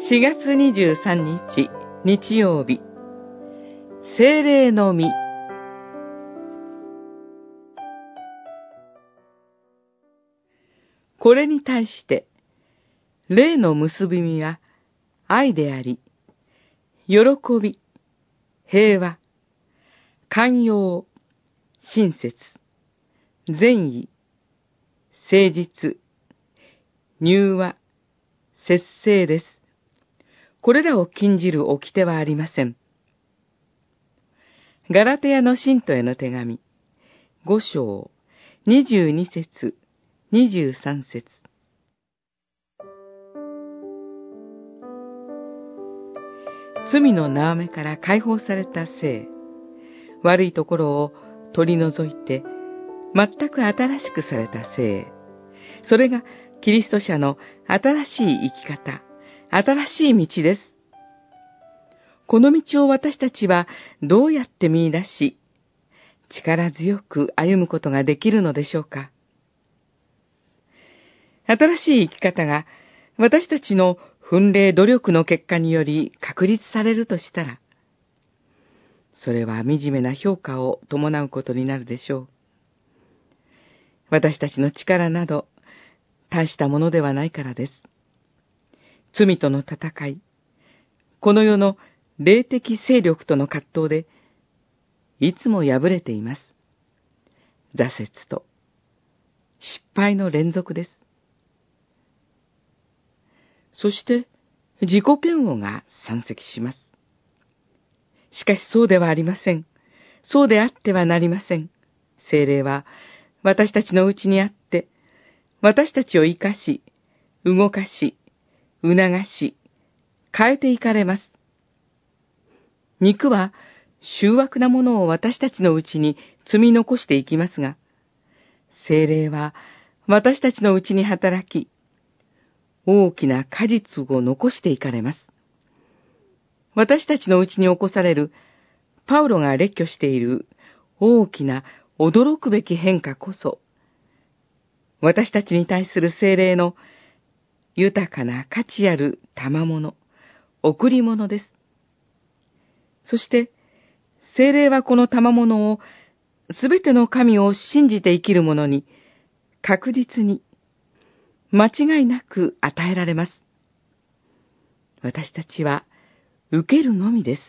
4月23日日曜日精霊の実これに対して霊の結び身は愛であり喜び平和寛容親切善意誠実入和節制です。これらを禁じる掟はありません。ガラテヤの信徒への手紙、五章、二十二節、二十三節。罪の縄目から解放された性、悪いところを取り除いて、全く新しくされた性、それがキリスト者の新しい生き方、新しい道です。この道を私たちはどうやって見出し、力強く歩むことができるのでしょうか新しい生き方が私たちの奮励努力の結果により確立されるとしたら、それは惨めな評価を伴うことになるでしょう。私たちの力など、大したものではないからです。罪との戦い、この世の霊的勢力との葛藤で、いつも敗れています。挫折と失敗の連続です。そして、自己嫌悪が山積します。しかしそうではありません。そうであってはなりません。精霊は私たちのうちにあって、私たちを生かし、動かし、促し、変えていかれます。肉は、醜悪なものを私たちのうちに積み残していきますが、精霊は私たちのうちに働き、大きな果実を残していかれます。私たちのうちに起こされる、パウロが列挙している大きな驚くべき変化こそ、私たちに対する精霊の豊かな価値ある賜物、贈り物です。そして、精霊はこの賜物をすべての神を信じて生きる者に確実に間違いなく与えられます。私たちは受けるのみです。